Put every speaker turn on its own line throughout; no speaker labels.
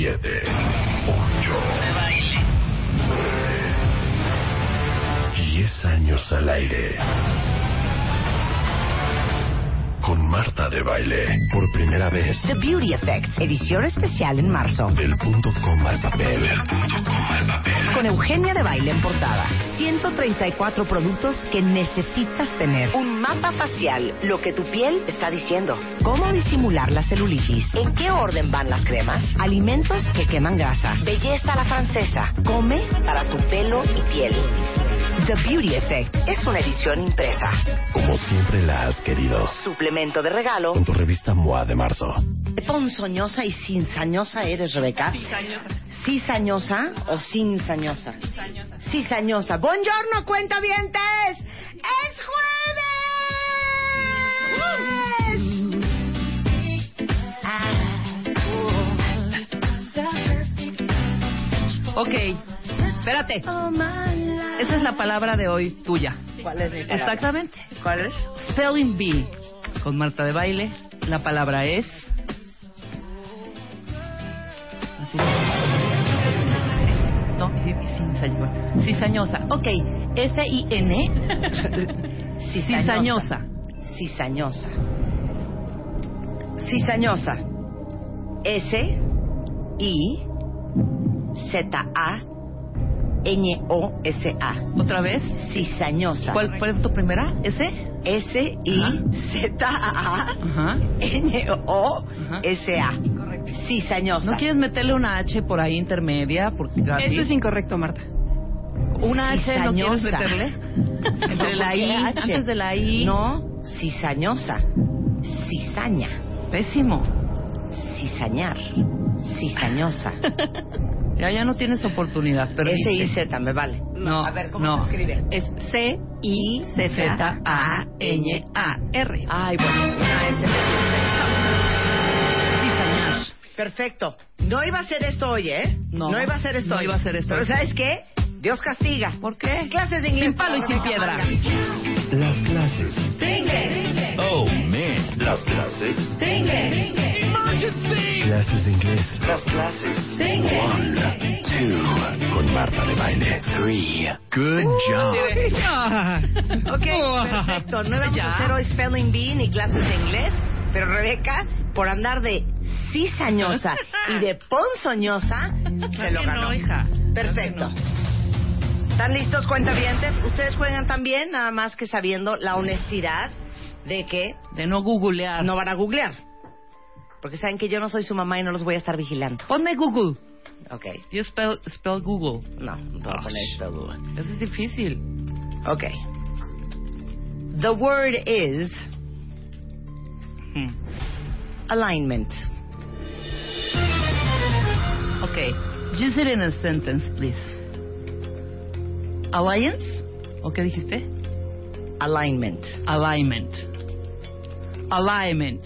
7, 8, 9, 10 años al aire. Con Marta de Baile, por primera vez.
The Beauty Effect, edición especial en marzo.
Del punto coma al papel.
Con Eugenia de Baile en portada. 134 productos que necesitas tener. Un mapa facial, lo que tu piel está diciendo. Cómo disimular la celulitis. En qué orden van las cremas. Alimentos que queman grasa. Belleza a la francesa. Come para tu pelo y piel. The Beauty Effect es una edición impresa.
Como siempre la has querido.
Suplemento de regalo.
Con tu revista MOA de marzo.
¿Qué ponzoñosa y cinzañosa eres, Rebeca? Cizañosa. ¿Cizañosa o cinzañosa? Cizañosa. Cizañosa. Buongiorno, cuentavientes. ¡Es jueves!
Ok, espérate. Esa es la palabra de hoy tuya.
¿Cuál es mi palabra?
Exactamente.
¿Cuál es?
Spelling Bee. Con Marta de Baile. La palabra es. Así. No, sí, cizañosa. Cizañosa. Ok. S-I-N. Cizañosa.
Cizañosa. Cizañosa. S I Z A N O S A.
¿Otra vez?
Cizañosa.
¿Cuál fue tu primera? ¿S?
S I Z A
Ajá.
N O S A. Cizañosa.
¿No quieres meterle una H por ahí intermedia? Porque
Eso es incorrecto, Marta.
¿Una H no quieres meterle? Entre la I, antes de la I.
No, cizañosa. Cizaña.
Pésimo.
Cizañar. Cizañosa.
Ya, ya no tienes oportunidad. Pero
S I Z, me vale.
No,
A ver, ¿cómo
no.
se escribe?
Es C-I-Z-A-N-A-R.
Ay, bueno, una S. Perfecto. No iba a ser esto hoy, ¿eh?
No,
iba a ser esto
no
hoy.
iba a ser esto
Pero
hoy.
¿sabes qué? Dios castiga.
¿Por qué?
Clases de inglés.
Sin palo y sin piedra.
Las clases. Oh, man. Las clases. Clases de inglés. Las clases. One, two. Con Marta de Baile. Three. Good job.
Ah.
Ok, perfecto. No vamos a hacer hoy spelling bee ni clases de inglés, pero Rebeca, por andar de cizañosa y de ponzoñosa, se lo ganó.
no, hija.
Perfecto. ¿Están listos, cuentavientes? Ustedes juegan también, nada más que sabiendo la honestidad de que
De no googlear.
no van a googlear. Porque saben que yo no soy su mamá y no los voy a estar vigilando.
Ponme Google.
Ok.
You spell, spell Google.
No, no te voy a poner spell Google.
Eso es difícil.
Ok. The word is
Hmm.
alignment.
Okay. Use it in a sentence, please. Alliance? ¿O qué dijiste?
Alignment.
Alignment. Alignment.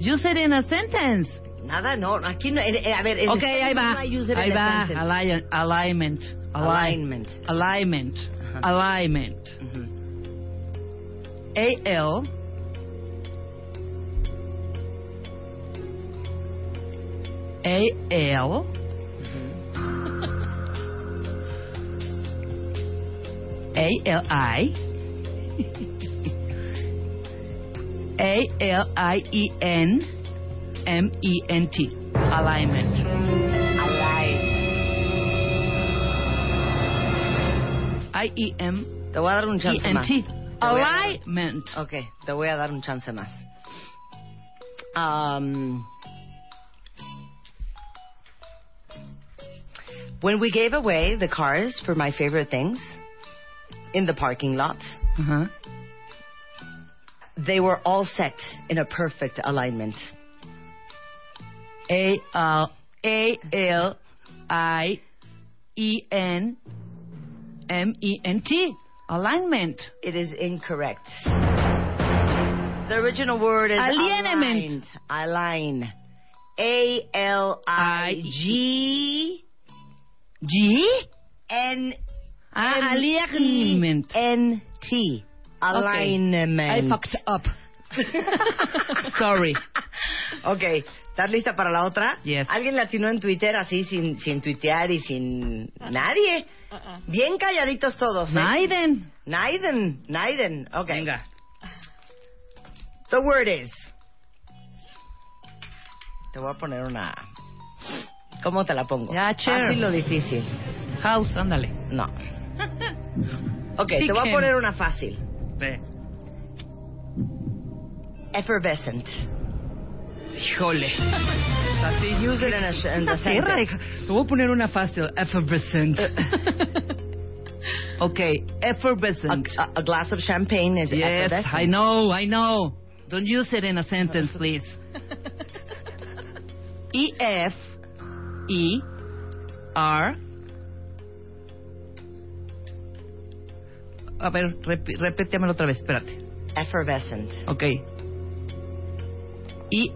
Use it in a sentence.
Nada, no. Aquí no. eh, eh, a ver, en
Ok,
español
ahí va.
no hay use it
Ahí
in a
va.
sentence.
Align- alignment. Align-
Alignment.
Alignment.
Ajá.
Alignment.
Ujú.
A-L. A-L. A-L-I. A-L-I-E-N. M-E-N-T. Alignment.
Align.
I-E-M.
Te voy a dar un chance. Te voy a dar-
Alignment.
Ok, te voy a dar un chance más. Um, when we gave away the cars for my favorite things, in the parking lot.
Ajá.
They were all set in a perfect alignment.
A L A L I E N M E N T. Alignment.
It is incorrect. The original word is
Alignment.
Align. A L I G
G.
N
Ah, alignment.
N T. Alignment.
I fucked up. Sorry.
Ok, ¿estás lista para la otra?
Yes.
¿Alguien le atinó en Twitter así sin, sin tuitear y sin nadie? Bien calladitos todos, ¿eh?
Naiden.
Naiden, Naiden. Ok.
Venga.
The word is. Te voy a poner una. ¿Cómo te la pongo?
Ya, chair.
Fácil o difícil.
House, ándale.
No. Ok, te voy a
Chicken.
poner una fácil.
Ve.
Effervescent.
Híjole. Así.
Use it in, a, in
Tierra,
sentence.
Te voy a poner una fácil. Effervescent. Uh, ok, effervescent.
A, a glass of champagne is
yes,
effervescent.
I know, I know. Don't use it in a sentence, please. E F E R. A ver, repi- repétemelo otra vez, espérate.
Effervescent.
Ok. E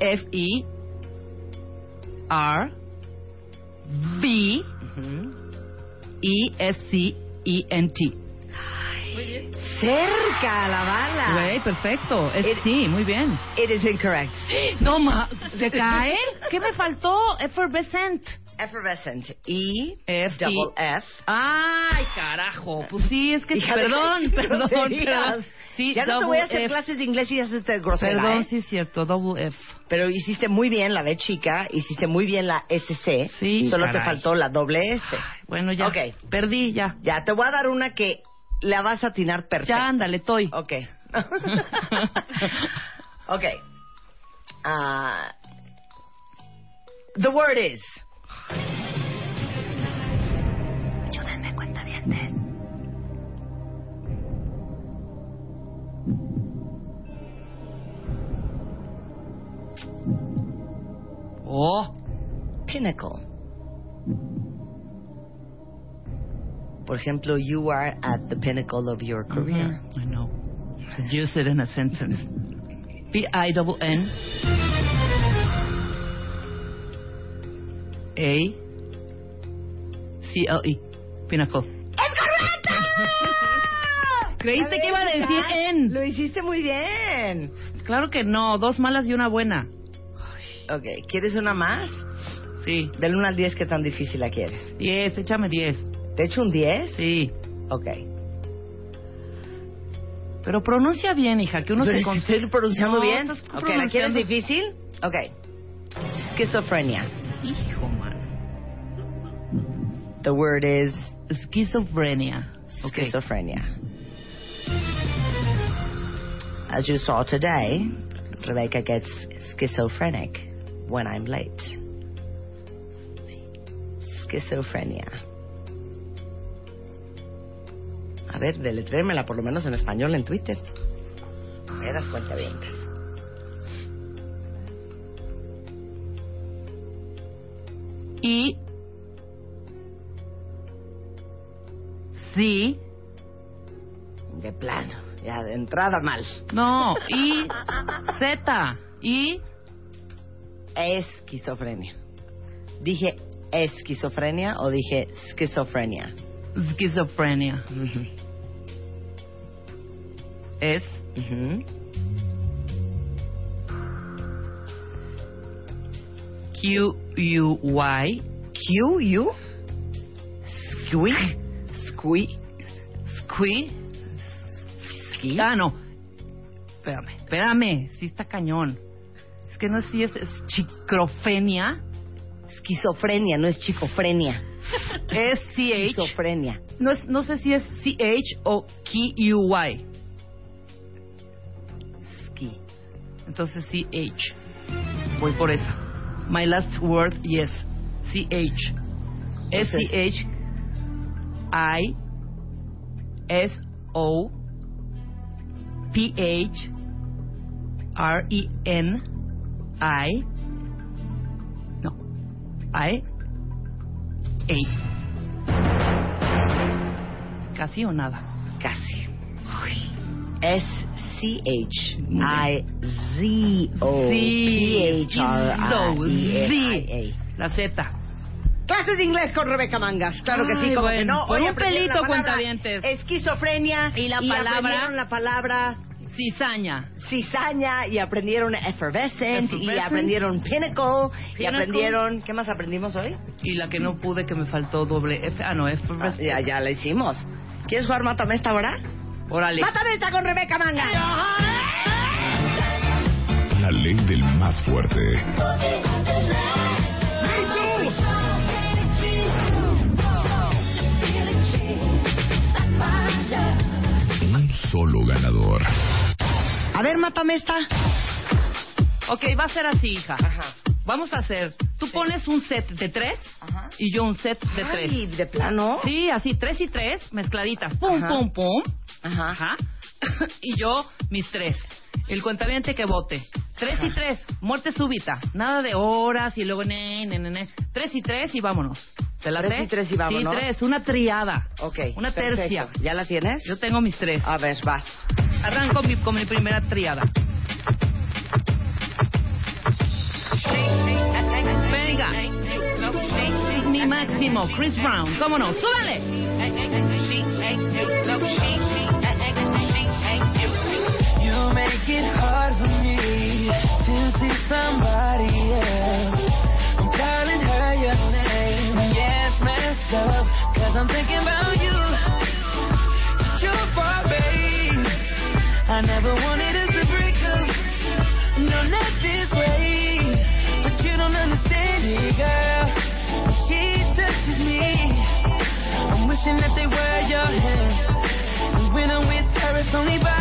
Cerca la bala.
Güey, perfecto. Es,
It-
sí, muy bien.
It is incorrect.
No, ma, ¿se cae? ¿Qué me faltó? Effervescent.
Effervescent. E
F,
double. F.
Ay, carajo. Pues sí, es que
Hija,
perdón, perdón, perdón. Sí,
ya no te voy a hacer
F.
clases de inglés y ya se te grosera,
Perdón,
¿eh?
sí es cierto, double F.
Pero hiciste muy bien la B chica, hiciste muy bien la SC.
Sí,
Solo te faltó la doble S.
Bueno, ya.
Ok.
Perdí, ya.
Ya, te voy a dar una que la vas a atinar perfecto.
Ya, ándale, estoy.
Ok. ok. Ah, the word is.
Ayúdenme, cuentavientes.
Oh,
pinnacle. Por ejemplo, you are at the pinnacle of your career.
I know. Use it in a sentence. P I double N A C L E. Pinnacle. ¿Creíste que iba a decir en?
Lo hiciste muy bien.
Claro que no, dos malas y una buena.
Ok, ¿quieres una más?
Sí.
Del 1 al 10, ¿qué tan difícil la quieres?
Diez, échame diez.
¿Te echo un 10?
Sí.
Ok.
Pero pronuncia bien, hija, que uno
Pero
se concentra.
estoy pronunciando
No,
bien.
estás
Ok, ¿la quieres difícil? Ok. Schizophrenia.
Hijo, man.
The word is
Schizophrenia. Ok.
schizophrenia. As you saw today, Rebecca gets schizophrenic when I'm late. Schizophrenia. A ver, deletrémela por lo menos en español en Twitter. Eras cuenta
Y. Sí.
De plano, ya de entrada mal.
No, y. Z. Y.
Esquizofrenia. ¿Dije esquizofrenia o dije esquizofrenia?
Schizophrenia. Es.
Ujú.
Q-U-Y.
Q, U, squee, squee,
Squee.
squee.
Ah, no. Espérame, espérame. Sí está cañón. Es que no sé si es, es chicrofenia.
Esquizofrenia, no es chicofrenia.
Es C-H.
Esquizofrenia.
No, es, no sé si es C-H o Q-U-Y. Entonces C-H. Voy por esa. My last word, yes. C-H. S-C-H. I. S. O P H R E N I no I A casi o nada.
S C H I Z O P H R I E A.
la Z
Clases de inglés con Rebeca Mangas, claro que sí,
Ay,
como que
bueno,
no.
por
Hoy
un pelito,
la palabra
cuentavientes.
Esquizofrenia
Y la palabra-
aprendieron la palabra
cizaña
cizaña y aprendieron effervescent, y
Effervescent.
aprendieron pinnacle, y aprendieron ¿qué más aprendimos hoy?
y la que no pude que me faltó doble F ah no F
Ah, ya ya la hicimos. ¿Quieres jugar Mátame esta hora?
Órale
Mátame esta con Rebeca Mangas.
La ley del más fuerte. Un solo ganador.
A ver, mátame esta.
Ok, va a ser así hija
Ajá.
vamos a hacer tú pones un set de tres
Ajá.
y yo un set de tres
Ay, de plano.
Sí, así, tres y tres, mezcladitas. Pum,
Ajá.
pum, pum.
Ajá.
Ajá. y yo, mis tres. El cuentaviente que vote. Tres y tres, muerte súbita. Nada de horas y luego ne, ne, ne, ne. Tres y tres y vámonos. ¿Te la
Tres y tres y vámonos.
Sí, tres, una triada.
Ok.
Una
perfecto.
tercia.
¿Ya la tienes?
Yo tengo mis tres.
A ver, vas.
Arranco mi- con mi primera triada. Venga. Es mi máximo. Chris Brown. ¿Cómo no? ¡Súbale!
Make it hard for me to see somebody else. I'm calling her your name. Yeah, it's messed up, cause I'm thinking about you. It's your fault, babe. I never wanted us to break up. No, not this way. But you don't understand it, girl. When she touches me, I'm wishing that they were your hands. And when I'm with her, it's only about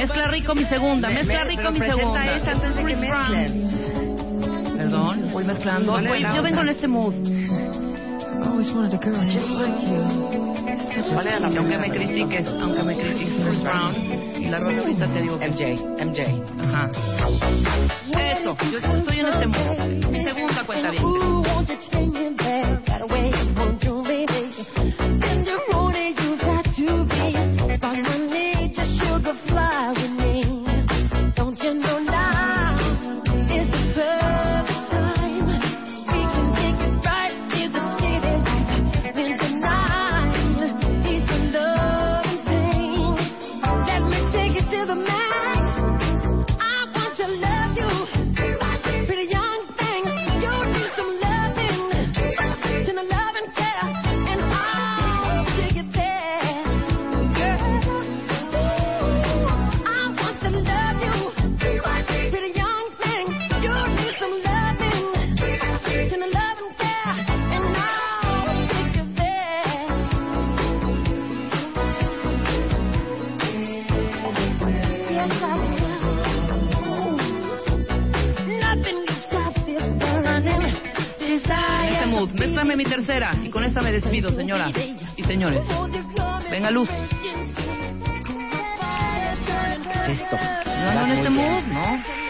Mezcla rico mi segunda,
Me-
mezcla
me-
rico
pero
mi segunda.
esta antes de que
Chris Brown.
mezclen.
Perdón, voy mezclando.
¿Cuál es
Voy-
la
yo vengo en este mood.
Always wanted a girl just like you.
¿Cuál era la
aunque me critiques, aunque me critiques Chris Brown, y la ahorita te digo que...
MJ, MJ.
Ajá. Eso, yo estoy en este mood. Mi segunda cuenta bien. despido, señora y señores. Venga, luz.
Esto.
No, no, este no.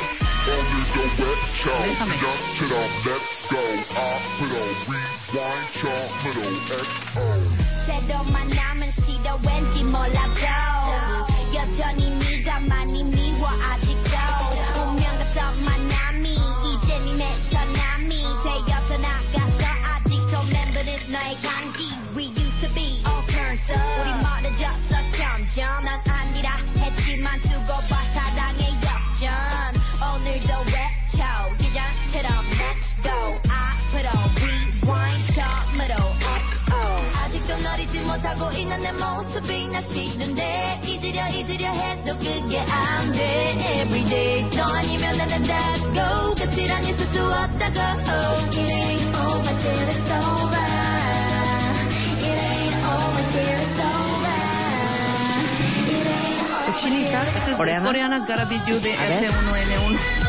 못하고 있는 내 모습이 나 잊으려 잊으려 해도 그게 안 everyday 너 아니면 나는 닫고 끝이란 있을 수 없다고 oh, it ain't over till it's over it ain't over till it's over it ain't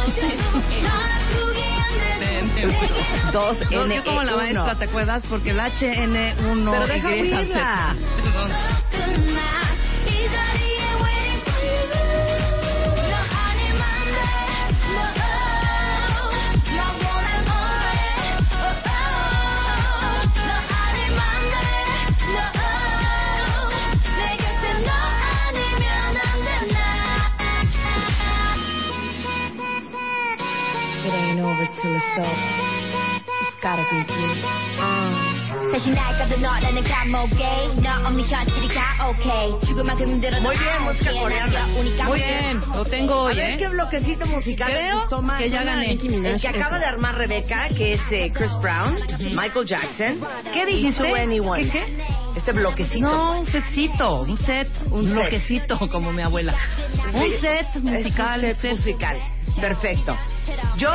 FM1N1.
2
No, yo como la
E,
maestra. ¿te acuerdas? Porque el HN1
Pero deja.
Perdón.
Over till it's
Muy bien, música coreana.
Muy bien, lo tengo
A
hoy,
ver
¿eh?
qué bloquecito musical
Creo
les gustó más.
que ya
a
gané.
El que acaba de armar Rebeca, que es eh, Chris Brown, Michael Jackson.
¿Qué dijiste?
y To Anyone.
¿Qué, qué?
Este bloquecito.
No, un setcito, un set, un
set.
bloquecito, como mi abuela. Un set
es
musical.
set. musical. Perfecto. Yo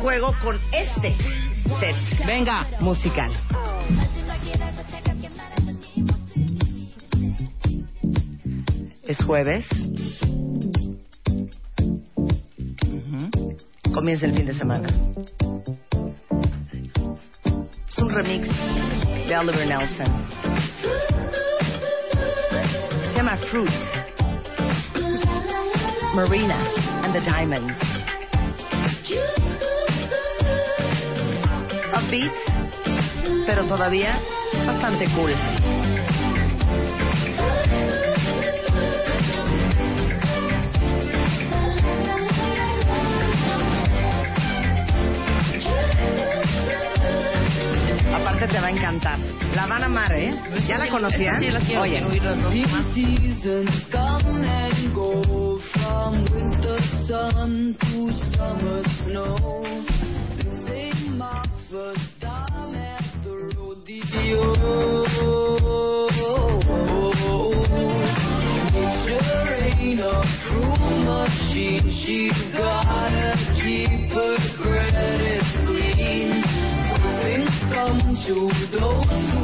juego con este set
Venga.
musical. Es jueves. Comienza el fin de semana. Es un remix de Oliver Nelson. Se llama Fruits. Marina and the Diamonds. Upbeat, pero todavía bastante cool. Te va a encantar. La van a amar, ¿eh? ¿Ya la conocían?
Quiero,
Oye.
Come to those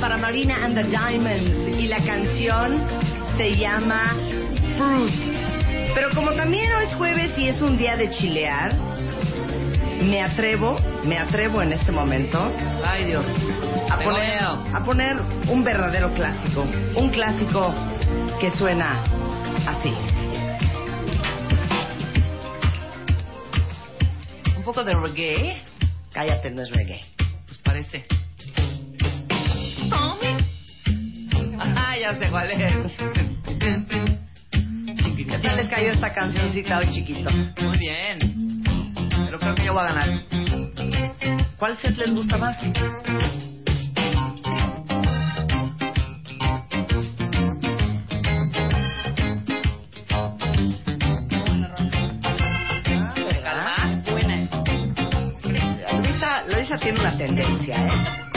Para Marina and the Diamonds y la canción se llama Fruit. Pero como también hoy es jueves y es un día de chilear, me atrevo, me atrevo en este momento
Ay, Dios.
a poner, a poner un verdadero clásico, un clásico que suena así.
Un poco de reggae,
Cállate, no es reggae.
pues parece. Ah, ya sé cuál es.
¿Qué tal les cayó esta cancioncita hoy, chiquitos?
Muy bien. Pero creo que yo voy a ganar.
¿Cuál set les gusta más?
Calma.
Luisa, Luisa tiene una tendencia, ¿eh?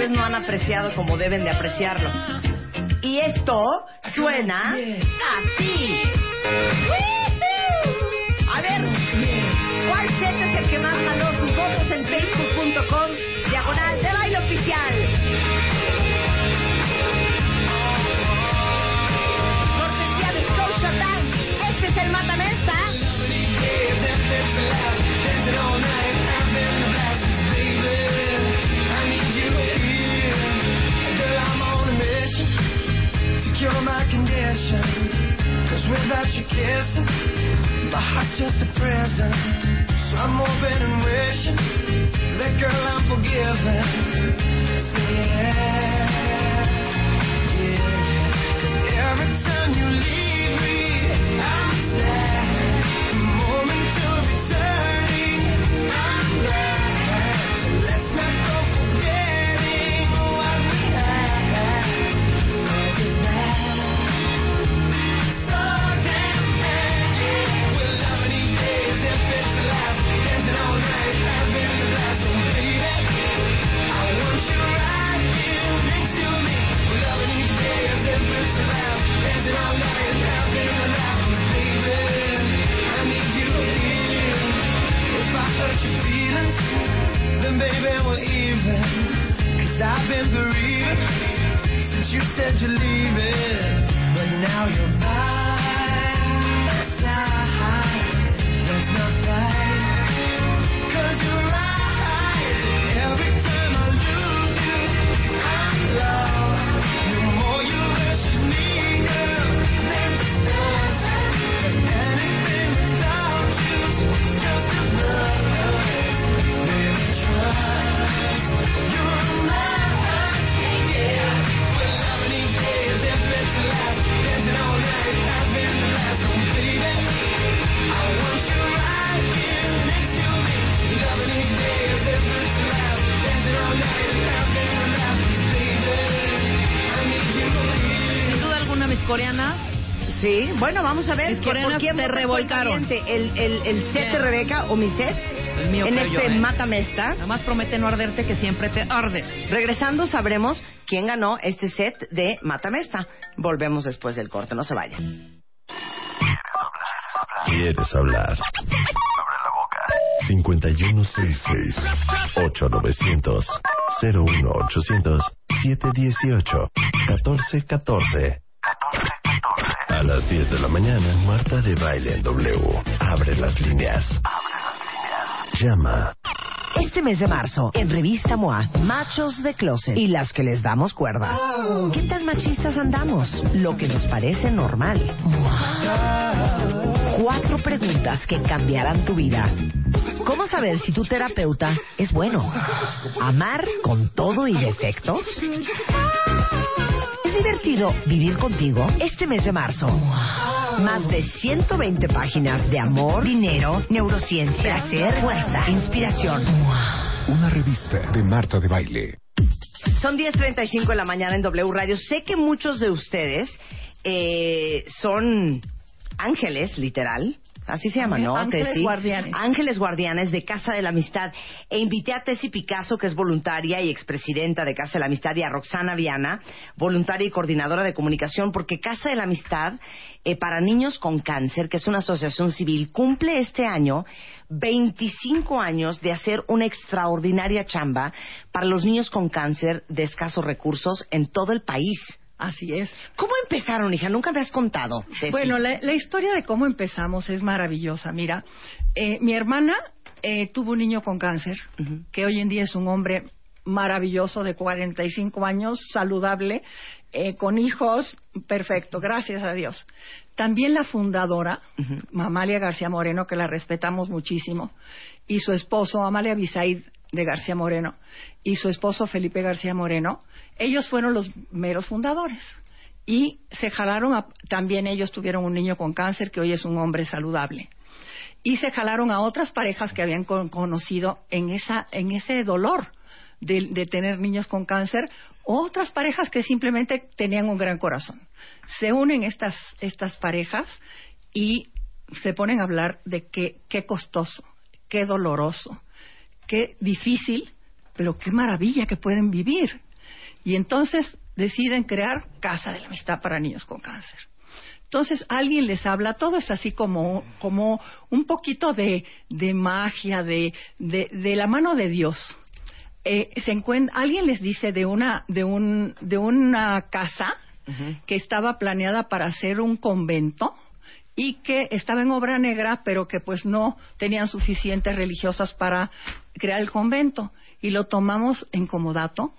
ustedes no han apreciado como deben de apreciarlo. Y esto suena así. A ver,
¿cuál set es el que más ganó sus votos en facebook.com diagonal de baile oficial? Cortesía de Scotia Bank, este es el Matamesta.
Cure my condition. Cause without your kissing My heart's just a prison. So I'm hoping and wishing That girl I'm forgiven. Say yeah. Every time you leave me I'm sad. The moment you're returning through. A
ver. ¿qué-
coreanas
¿Por quién
te revolcaron.
¿El, el, el set de. Rebeca o mi set?
El mío
en este
yo, ¿eh?
Matamesta.
Nada más promete no arderte que siempre te arde.
Regresando sabremos quién ganó este set de Matamesta. Volvemos después del corte, no se vayan.
¿Quieres hablar? Abre la boca. 5166 8900 01800 718 1414 A las 10 de la mañana, Marta de Baile en W. Abre las líneas. Llama.
Este mes de marzo, en Revista MOA, Machos de Closet y las que les damos cuerda. ¿Qué tan machistas andamos? Lo que nos parece normal. Cuatro preguntas que cambiarán tu vida. ¿Cómo saber si tu terapeuta es bueno? ¿Amar con todo y defectos? ¿Es divertido vivir contigo este mes de marzo? Más de 120 páginas de amor, dinero, neurociencia, placer, fuerza, inspiración.
Una revista de Marta de Baile.
Son 10.35 de la mañana en W Radio. Sé que muchos de ustedes eh, son ángeles, literal. Así se llama, ¿no?
Ángeles
Tessy?
guardianes.
Ángeles guardianes de Casa de la Amistad. E invité a Tessy Picasso, que es voluntaria y expresidenta de Casa de la Amistad, y a Roxana Viana, voluntaria y coordinadora de comunicación, porque Casa de la Amistad eh, para Niños con Cáncer, que es una asociación civil, cumple este año 25 años de hacer una extraordinaria chamba para los niños con cáncer de escasos recursos en todo el país.
Así es.
¿Cómo empezaron, hija? Nunca me has contado. Tessy.
Bueno, la, la historia de cómo empezamos es maravillosa. Mira, eh, mi hermana eh, tuvo un niño con cáncer, que hoy en día es un hombre maravilloso de 45 años, saludable, eh, con hijos, perfecto, gracias a Dios. También la fundadora,
Ujú.
Amalia García Moreno, que la respetamos muchísimo, y su esposo, Amalia Bisaid de García Moreno, y su esposo Felipe García Moreno, ellos fueron los meros fundadores. Y se jalaron, a- también ellos tuvieron un niño con cáncer que hoy es un hombre saludable. Y se jalaron a otras parejas que habían con- conocido en, esa, en ese dolor de, de tener niños con cáncer, otras parejas que simplemente tenían un gran corazón. Se unen estas, estas parejas y se ponen a hablar de qué, qué costoso, qué doloroso, qué difícil, pero qué maravilla que pueden vivir. Y entonces deciden crear Casa de la Amistad para Niños con Cáncer. Entonces alguien les habla, todo es así como, como un poquito de, de magia, de, de, de la mano de Dios. Eh, se encuentra, alguien les dice de una, de un, de una casa que estaba planeada para ser un convento y que estaba en obra negra, pero que pues no tenían suficientes religiosas para crear el convento. Y lo tomamos en comodato,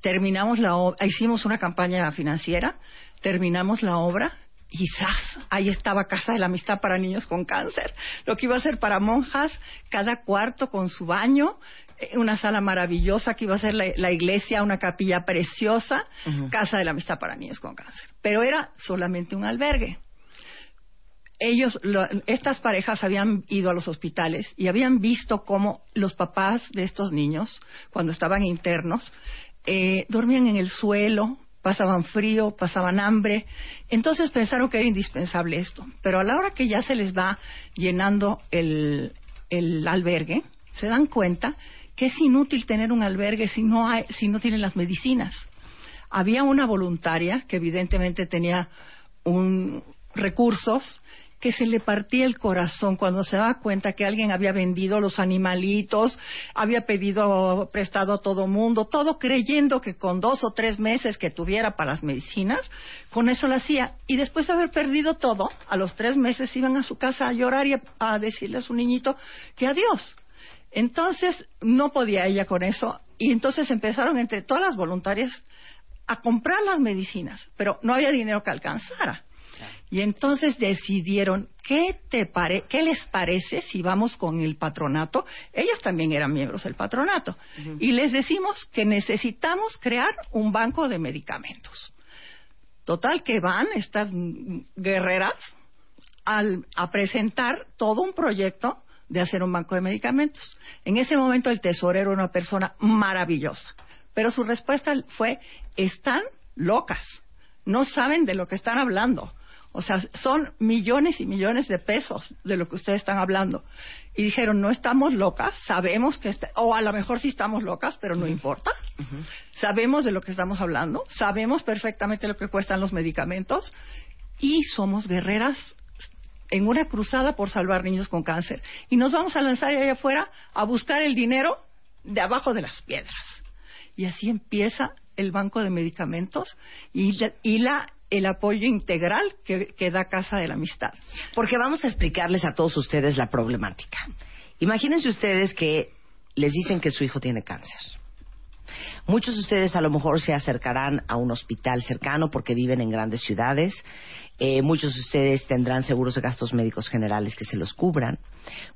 terminamos la obra, hicimos una campaña financiera, terminamos la obra y ¡zas! ahí estaba Casa de la Amistad para Niños con Cáncer. Lo que iba a ser para monjas, cada cuarto con su baño, eh, una sala maravillosa que iba a ser la, la iglesia, una capilla preciosa, Casa de la Amistad para Niños con Cáncer. Pero era solamente un albergue. Ellos, lo- estas parejas habían ido a los hospitales y habían visto cómo los papás de estos niños, cuando estaban internos, eh, dormían en el suelo, pasaban frío, pasaban hambre. Entonces pensaron que era indispensable esto. Pero a la hora que ya se les va llenando el, el albergue, se dan cuenta que es inútil tener un albergue si no, hay, si no tienen las medicinas. Había una voluntaria que evidentemente tenía un, recursos que se le partía el corazón cuando se daba cuenta que alguien había vendido los animalitos, había pedido prestado a todo mundo, todo creyendo que con dos o tres meses que tuviera para las medicinas, con eso lo hacía. Y después de haber perdido todo, a los tres meses iban a su casa a llorar y a, a decirle a su niñito que adiós. Entonces no podía ella con eso y entonces empezaron entre todas las voluntarias a comprar las medicinas, pero no había dinero que alcanzara. Y entonces decidieron, ¿qué, te pare ¿qué les parece si vamos con el patronato? Ellos también eran miembros del patronato. Y les decimos que necesitamos crear un banco de medicamentos. Total que van estas guerreras al- a presentar todo un proyecto de hacer un banco de medicamentos. En ese momento el tesorero era una persona maravillosa, pero su respuesta fue, están locas, no saben de lo que están hablando. O sea, son millones y millones de pesos de lo que ustedes están hablando. Y dijeron, no estamos locas, sabemos que, está- o a lo mejor sí estamos locas, pero no importa. Sabemos de lo que estamos hablando, sabemos perfectamente lo que cuestan los medicamentos y somos guerreras en una cruzada por salvar niños con cáncer. Y nos vamos a lanzar allá afuera a buscar el dinero de abajo de las piedras. Y así empieza el banco de medicamentos y, la- y la- el apoyo integral que, da Casa de la Amistad.
Porque vamos a explicarles a todos ustedes la problemática. Imagínense ustedes que les dicen que su hijo tiene cáncer. Muchos de ustedes a lo mejor se acercarán a un hospital cercano porque viven en grandes ciudades. Eh, muchos de ustedes tendrán seguros de gastos médicos generales que se los cubran.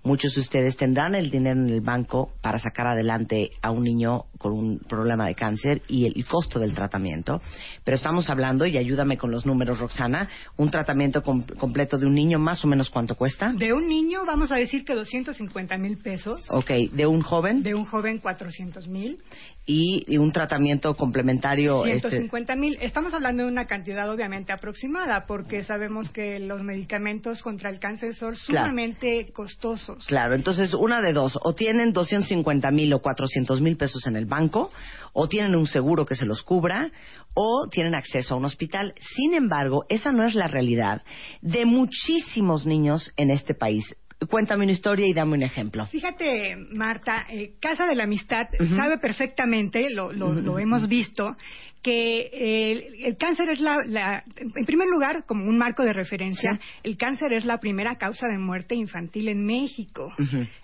Muchos de ustedes tendrán el dinero en el banco para sacar adelante a un niño con un problema de cáncer y el, el costo del tratamiento. Pero estamos hablando, y ayúdame con los números, Roxana, un tratamiento com- completo de un niño, más o menos cuánto cuesta.
De un niño, vamos a decir que 250 mil pesos.
Ok, de un joven
De un joven, 400 mil.
y, y un tratamiento complementario. este,
150 mil. Estamos hablando de una cantidad obviamente aproximada, porque sabemos que los medicamentos contra el cáncer son
Claro.
sumamente costosos.
Claro, entonces una de dos, o tienen 250 mil o 400 mil pesos en el banco, o tienen un seguro que se los cubra, o tienen acceso a un hospital. Sin embargo, esa no es la realidad de muchísimos niños en este país. Cuéntame una historia y dame un ejemplo.
Fíjate, Marta, eh, Casa de la Amistad sabe perfectamente, lo, lo- lo hemos visto, que eh, el cáncer es la, la- en primer lugar, como un marco de referencia, el cáncer es la primera causa de muerte infantil en México,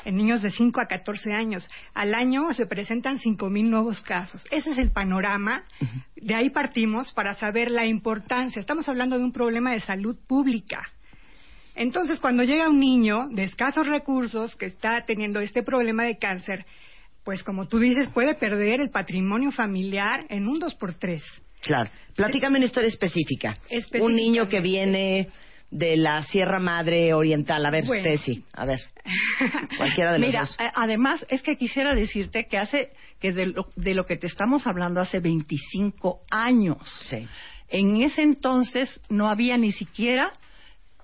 en niños de 5 a 14 años. Al año se presentan 5.000 nuevos casos. Ese es el panorama. De ahí partimos para saber la importancia. Estamos hablando de un problema de salud pública. Entonces, cuando llega un niño de escasos recursos que está teniendo este problema de cáncer, pues como tú dices, puede perder el patrimonio familiar en un dos por tres.
Claro. Platícame una historia específica. Un niño que viene de la Sierra Madre Oriental. A ver,
Bueno.
Tessy, a ver. Cualquiera de los
Mira,
dos.
además es que quisiera decirte que hace que de lo, de lo que te estamos hablando hace 25 años.
Sí.
En ese entonces no había ni siquiera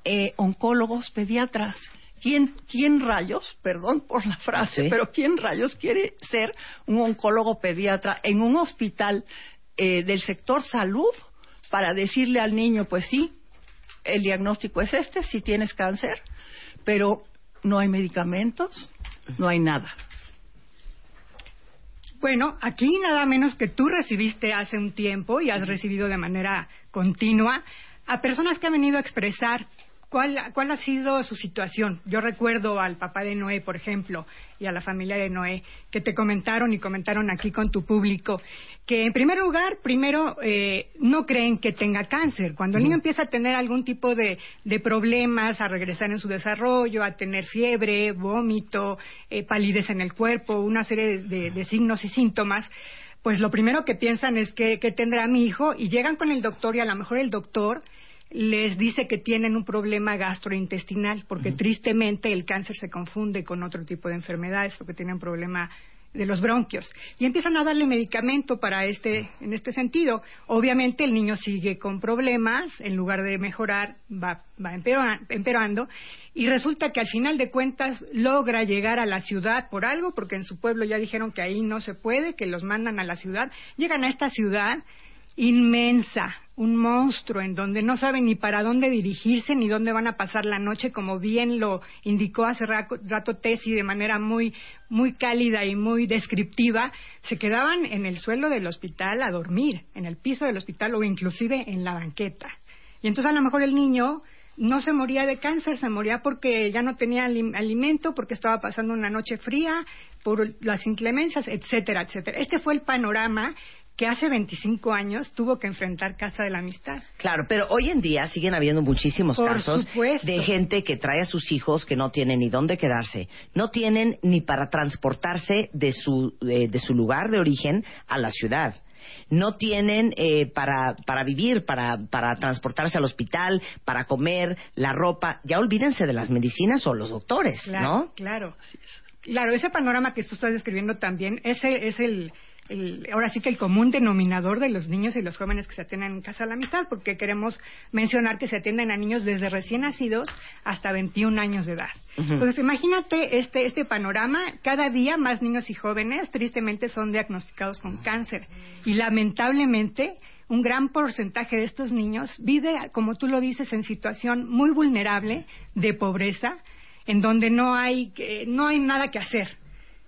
eh, oncólogos pediatras. ¿Quién, ¿Quién rayos, perdón por la frase,
¿Ah, sí?
pero quién rayos quiere ser un oncólogo pediatra en un hospital eh, del sector salud para decirle al niño, pues sí, el diagnóstico es este, si tienes cáncer, pero no hay medicamentos, no hay nada.
Bueno, aquí nada menos que tú recibiste hace un tiempo y has recibido de manera continua a personas que han venido a expresar ¿Cuál, ¿Cuál ha sido su situación? Yo recuerdo al papá de Noé, por ejemplo, y a la familia de Noé, que te comentaron y comentaron aquí con tu público, que en primer lugar, primero, eh, no creen que tenga cáncer. Cuando el niño empieza a tener algún tipo de, de problemas, a regresar en su desarrollo, a tener fiebre, vómito, eh, palidez en el cuerpo, una serie de, de- de signos y síntomas, pues lo primero que piensan es que, que tendrá mi hijo y llegan con el doctor y a lo mejor el doctor les dice que tienen un problema gastrointestinal, porque tristemente el cáncer se confunde con otro tipo de enfermedades o que tienen problema de los bronquios. Y empiezan a darle medicamento para este en este sentido. Obviamente el niño sigue con problemas en lugar de mejorar va, va empeora- empeorando. Y resulta que al final de cuentas logra llegar a la ciudad por algo porque en su pueblo ya dijeron que ahí no se puede que los mandan a la ciudad. Llegan a esta ciudad inmensa, un monstruo en donde no saben ni para dónde dirigirse ni dónde van a pasar la noche, como bien lo indicó hace raco- rato Tessy de manera muy, muy cálida y muy descriptiva, se quedaban en el suelo del hospital a dormir, en el piso del hospital o inclusive en la banqueta. Y entonces a lo mejor el niño no se moría de cáncer, se moría porque ya no tenía alim- alimento, porque estaba pasando una noche fría, por las inclemencias, etcétera, etcétera. Este fue el panorama que hace 25 años tuvo que enfrentar Casa de la Amistad.
Claro, pero hoy en día siguen habiendo muchísimos
Por
casos
supuesto.
de gente que trae a sus hijos que no tienen ni dónde quedarse, no tienen ni para transportarse de su, eh, de su lugar de origen a la ciudad. No tienen eh, para, para vivir, para, para transportarse al hospital, para comer, la ropa. Ya olvídense de las medicinas o los doctores,
Claro,
¿no?
claro. Claro, ese panorama que tú estás describiendo también, ese es el, el- ahora sí que el común denominador de los niños y los jóvenes que se atienden en casa a la mitad, porque queremos mencionar que se atienden a niños desde recién nacidos hasta 21 años de edad. Entonces, imagínate este, este panorama, cada día más niños y jóvenes tristemente son diagnosticados con cáncer. Y lamentablemente un gran porcentaje de estos niños vive, como tú lo dices, en situación muy vulnerable de pobreza, en donde no hay, que- no hay nada que hacer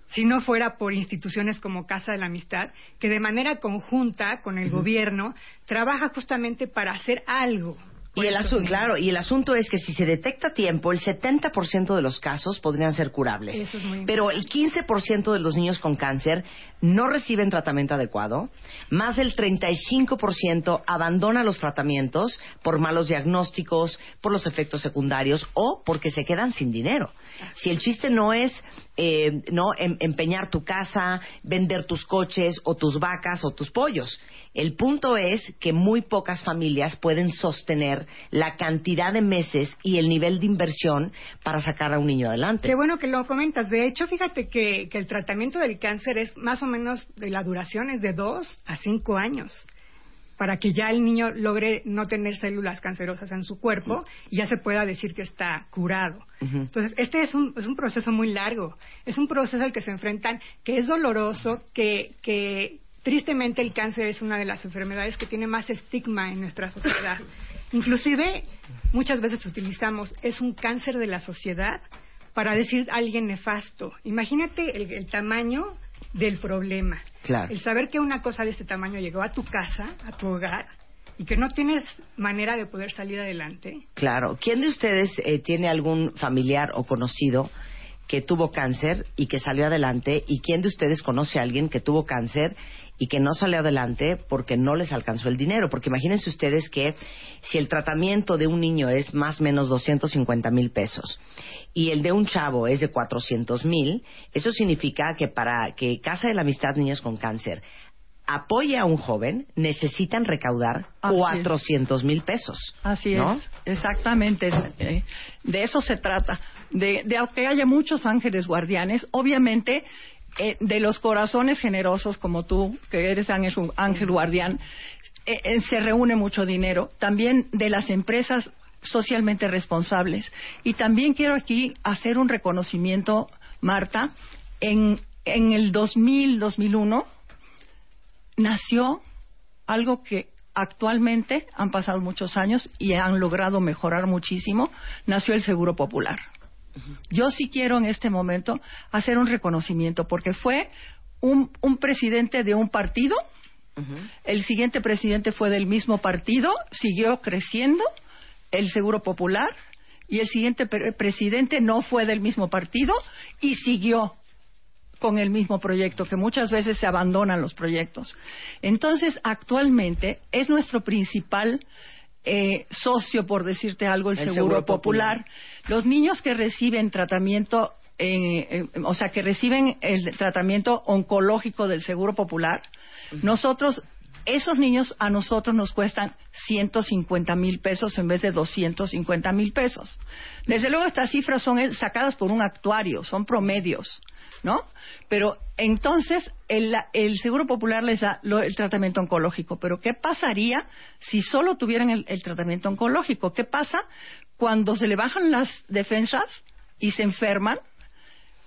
si no fuera por instituciones como Casa de la Amistad, que de manera conjunta con el gobierno trabaja justamente para hacer algo.
Y el asunto, claro, y el asunto es que si se detecta a tiempo, el 70% de los casos podrían ser curables.
Eso es muy
Pero el 15% de los niños con cáncer no reciben tratamiento adecuado, más del 35% abandona los tratamientos por malos diagnósticos, por los efectos secundarios o porque se quedan sin dinero. Si el chiste no es eh, no em- empeñar tu casa, vender tus coches o tus vacas o tus pollos, el punto es que muy pocas familias pueden sostener la cantidad de meses y el nivel de inversión para sacar a un niño adelante.
Qué bueno que lo comentas. De hecho, fíjate que, que el tratamiento del cáncer es más o menos de la duración es de dos a cinco años para que ya el niño logre no tener células cancerosas en su cuerpo y ya se pueda decir que está curado. Entonces, este es un, es un proceso muy largo, es un proceso al que se enfrentan, que es doloroso, que, que tristemente el cáncer es una de las enfermedades que tiene más estigma en nuestra sociedad. Inclusive, muchas veces utilizamos, es un cáncer de la sociedad para decir a alguien nefasto. Imagínate el, el tamaño del problema.
Claro.
El saber que una cosa de este tamaño llegó a tu casa, a tu hogar, y que no tienes manera de poder salir adelante.
Claro. ¿Quién de ustedes eh, tiene algún familiar o conocido que tuvo cáncer y que salió adelante? ¿Y quién de ustedes conoce a alguien que tuvo cáncer y que no salió adelante porque no les alcanzó el dinero? Porque imagínense ustedes que si el tratamiento de un niño es más o menos 250 mil pesos y el de un chavo es de 400 mil, eso significa que para que Casa de la Amistad Niños con Cáncer apoye a un joven, necesitan recaudar
Así es.
400 mil pesos.
Así
¿no?
es, exactamente. De eso se trata. De, de aunque haya muchos ángeles guardianes, obviamente eh, de los corazones generosos como tú, que eres ángel, ángel guardián, eh, eh, se reúne mucho dinero. También de las empresas socialmente responsables. Y también quiero aquí hacer un reconocimiento, Marta, en, en el 2000, 2001 nació algo que actualmente han pasado muchos años y han logrado mejorar muchísimo, nació el Seguro Popular. Yo sí quiero en este momento hacer un reconocimiento porque fue un, un presidente de un partido, el siguiente presidente fue del mismo partido, siguió creciendo el Seguro Popular y el siguiente pre- presidente no fue del mismo partido y siguió con el mismo proyecto, que muchas veces se abandonan los proyectos. Entonces, actualmente es nuestro principal eh, socio, por decirte algo, el,
El
Seguro,
Seguro
Popular. Los niños que reciben tratamiento, eh, eh, o sea, que reciben el tratamiento oncológico del Seguro Popular, nosotros, esos niños a nosotros nos cuestan 150 mil pesos en vez de 250 mil pesos. Desde luego estas cifras son sacadas por un actuario, son promedios, ¿no? Pero entonces el, el Seguro Popular les da lo- el tratamiento oncológico. Pero ¿qué pasaría si solo tuvieran el, el tratamiento oncológico? ¿Qué pasa cuando se le bajan las defensas y se enferman?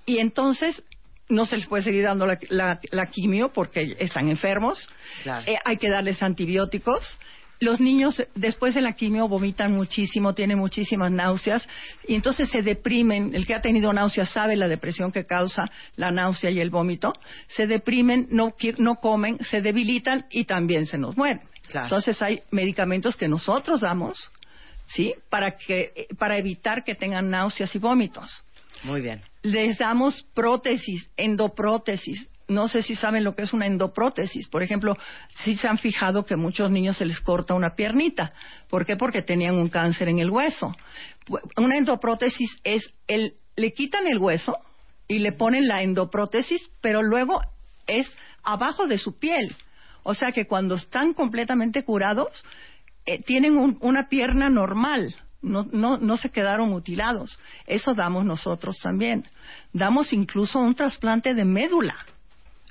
Y entonces no se les puede seguir dando la, la- la quimio porque están enfermos.
Claro.
Eh, hay que darles antibióticos. Los niños después de la quimio vomitan muchísimo, tienen muchísimas náuseas y entonces se deprimen. El que ha tenido náuseas sabe la depresión que causa la náusea y el vómito. Se deprimen, no, no comen, se debilitan y también se nos mueren.
Claro.
Entonces hay medicamentos que nosotros damos, ¿sí? Para que para evitar que tengan náuseas y vómitos
Muy bien.
Les damos prótesis, endoprótesis. No sé si saben lo que es una endoprótesis. Por ejemplo, si se han fijado que a muchos niños se les corta una piernita. ¿Por qué? Porque tenían un cáncer en el hueso. Una endoprótesis es el, le quitan el hueso y le ponen la endoprótesis, pero luego es abajo de su piel. O sea que cuando están completamente curados, eh, tienen un- una pierna normal, no, no, no se quedaron mutilados. Eso damos nosotros también. Damos incluso un trasplante de médula.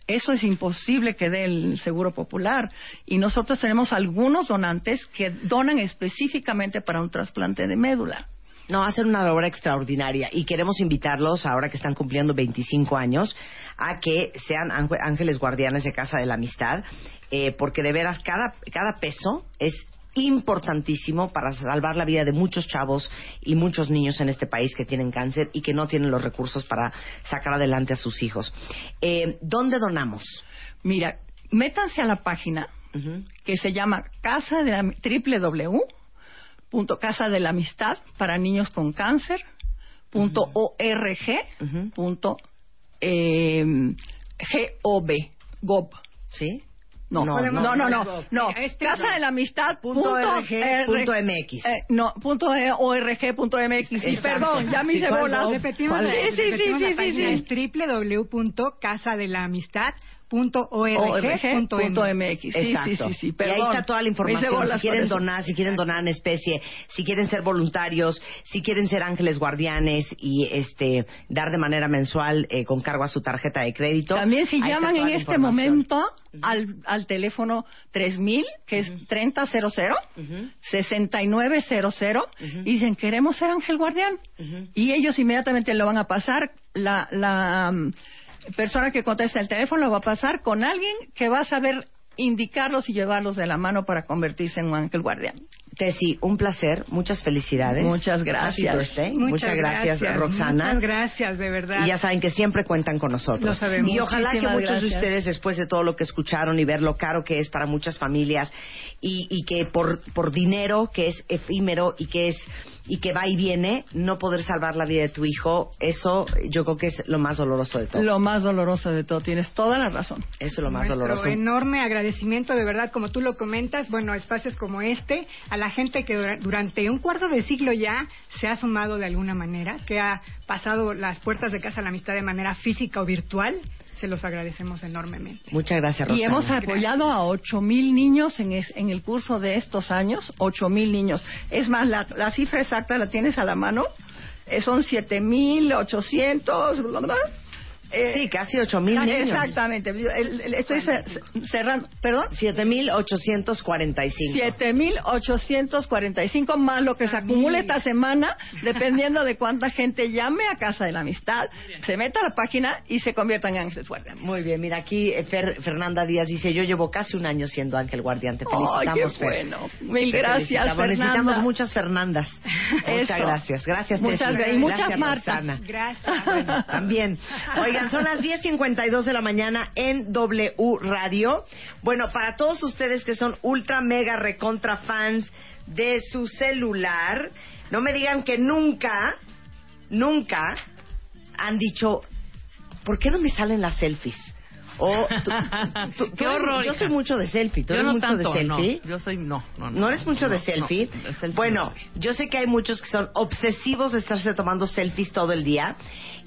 Eso es imposible que dé el Seguro Popular. Y nosotros tenemos algunos donantes que donan específicamente para un trasplante de médula.
No, hacen una labor extraordinaria y queremos invitarlos, ahora que están cumpliendo 25 años, a que sean ángel- ángeles guardianes de Casa de la Amistad, eh, porque de veras cada, cada peso es importantísimo para salvar la vida de muchos chavos y muchos niños en este país que tienen cáncer y que no tienen los recursos para sacar adelante a sus hijos. Eh, ¿Dónde donamos?
Mira, métanse a la página que se llama Casa de la, www. Casa de la Amistad para niños con cáncer punto org
Ujú.
punto eh, gov gov
¿Sí?
No
No,
no
no,
no no
no
no,
es
no.
Este
casa
no.
de la amistad
Punto org,
R-
punto MX.
eh, no punto e- org punto mx sí,
Exacto.
perdón ya me hice
¿cuál
bolas?
Repetimos,
sí sí sí sí sí, sí.
es www.casadelamistad.org.mx.
org.mx. Sí,
Exacto.
sí, sí, sí,
y ahí
perdón.
está toda la información. Si quieren donar, si quieren donar en especie, si quieren ser voluntarios, si quieren ser ángeles guardianes y este dar de manera mensual eh, con cargo a su tarjeta de crédito.
También si
ahí
llaman en este momento al, al teléfono 3000, que es 3000, 6900, y dicen, queremos ser ángel guardián. Y ellos inmediatamente lo van a pasar, la, la persona que contesta el teléfono va a pasar con alguien que va a saber indicarlos y llevarlos de la mano para convertirse en un ángel guardián.
Tessy, un placer, muchas felicidades.
Muchas gracias.
Birthday. Muchas, gracias, Roxana.
Muchas gracias, de verdad.
Y ya saben que siempre cuentan con nosotros.
Lo sabemos.
Y ojalá que muchos de ustedes, después de todo lo que escucharon y ver lo caro que es para muchas familias y, y que por, por dinero que es efímero y que es y que va y viene, no poder salvar la vida de tu hijo, eso yo creo que es lo más doloroso de todo.
Lo más doloroso de todo, tienes toda la razón.
Eso es lo más
Nuestro
doloroso.
enorme agradecimiento, de verdad, como tú lo comentas, bueno, espacios como este, a la gente que dura- durante un cuarto de siglo ya se ha sumado de alguna manera, que ha pasado las puertas de Casa de la Amistad de manera física o virtual, se los agradecemos enormemente.
Muchas gracias, Roxana.
Y hemos apoyado a ocho mil niños en, es- en el curso de estos años, ocho mil niños. Es más, la, la cifra exacta la tienes a la mano, Eh, son siete mil ochocientos, Eh,
Sí, casi ocho mil niños.
Exactamente, El- el- estoy cer- cerrando, perdón.
7.845.
7.845 más lo que se acumula esta semana, dependiendo de cuánta gente llame a Casa de la Amistad, se meta a la página y se convierta en ángeles guardianes.
Muy bien, mira aquí eh, Fer- Fernanda Díaz dice, yo llevo casi un año siendo ángel guardián, te felicitamos,
qué
Fer.
bueno. Mil
Te
gracias,
felicitamos.
Fernanda.
Necesitamos muchas Fernandas. Muchas gracias. Gracias,
Muchas
Tessy.
gra- y muchas
Gracias. Roxana.
Gracias.
Bueno, también. Oigan, son las 10.52 de la mañana en W Radio. Bueno, para todos ustedes que son ultra mega recontra fans de su celular, No me digan que nunca, nunca han dicho, ¿por qué no me salen las selfies? O tú- tú- tú
Qué horror,
yo soy mucho de selfie. ¿Tú
Yo
eres
no
mucho
tanto,
de
no.
selfie?
Yo soy, no, no, no.
¿No eres mucho
no,
de
no,
selfie?
de selfie
bueno,
no
yo sé que hay muchos que son obsesivos de estarse tomando selfies todo el día.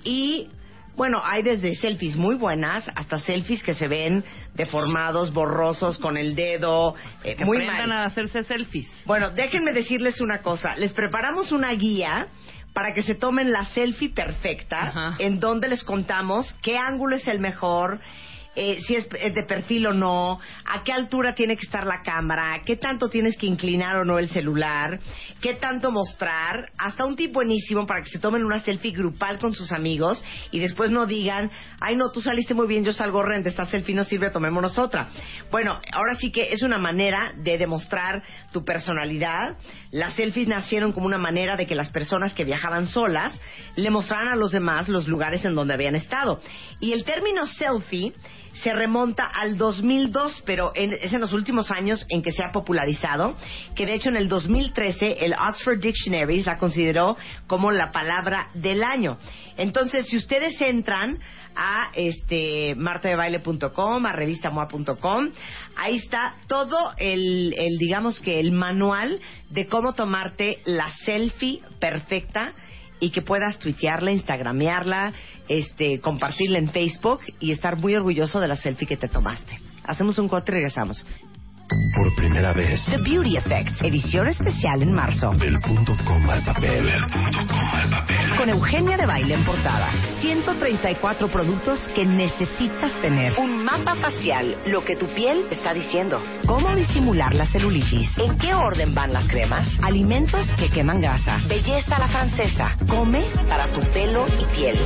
Y bueno, hay desde selfies muy buenas hasta selfies que se ven deformados, borrosos, con el dedo, eh,
Que
muy
aprendan
mal.
a hacerse selfies.
Bueno, déjenme decirles una cosa. Les preparamos una guía para que se tomen la selfie perfecta,
Ajá.
en donde les contamos qué ángulo es el mejor, eh, si es eh, de perfil o no, a qué altura tiene que estar la cámara, qué tanto tienes que inclinar o no el celular, qué tanto mostrar, hasta un tip buenísimo para que se tomen una selfie grupal con sus amigos y después no digan, ay no, tú saliste muy bien, yo salgo horrenda, esta selfie no sirve, tomémonos otra. Bueno, ahora sí que es una manera de demostrar tu personalidad. Las selfies nacieron como una manera de que las personas que viajaban solas le mostraran a los demás los lugares en donde habían estado. Y el término selfie se remonta al 2002, pero en- es en los últimos años en que se ha popularizado, que de hecho en el 2013 el Oxford Dictionary la consideró como la palabra del año. Entonces, si ustedes entran a este martadebaile.com, a revistamoa.com, ahí está todo el, el, digamos que el manual de cómo tomarte la selfie perfecta y que puedas tuitearla, instagramearla, este, compartirla en Facebook y estar muy orgulloso de la selfie que te tomaste. Hacemos un corte y regresamos.
Por primera vez.
The Beauty Effect, edición especial en marzo.
Del punto coma al papel. Del punto coma al papel.
Con Eugenia de Baile en portada. 134 productos que necesitas tener. Un mapa facial, lo que tu piel está diciendo. Cómo disimular la celulitis. En qué orden van las cremas. Alimentos que queman grasa. Belleza a la francesa. Come para tu pelo y piel.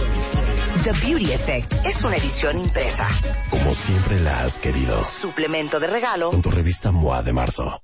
The Beauty Effect es una edición impresa.
Como siempre la has querido.
Suplemento de regalo.
Con tu revista MOA de marzo.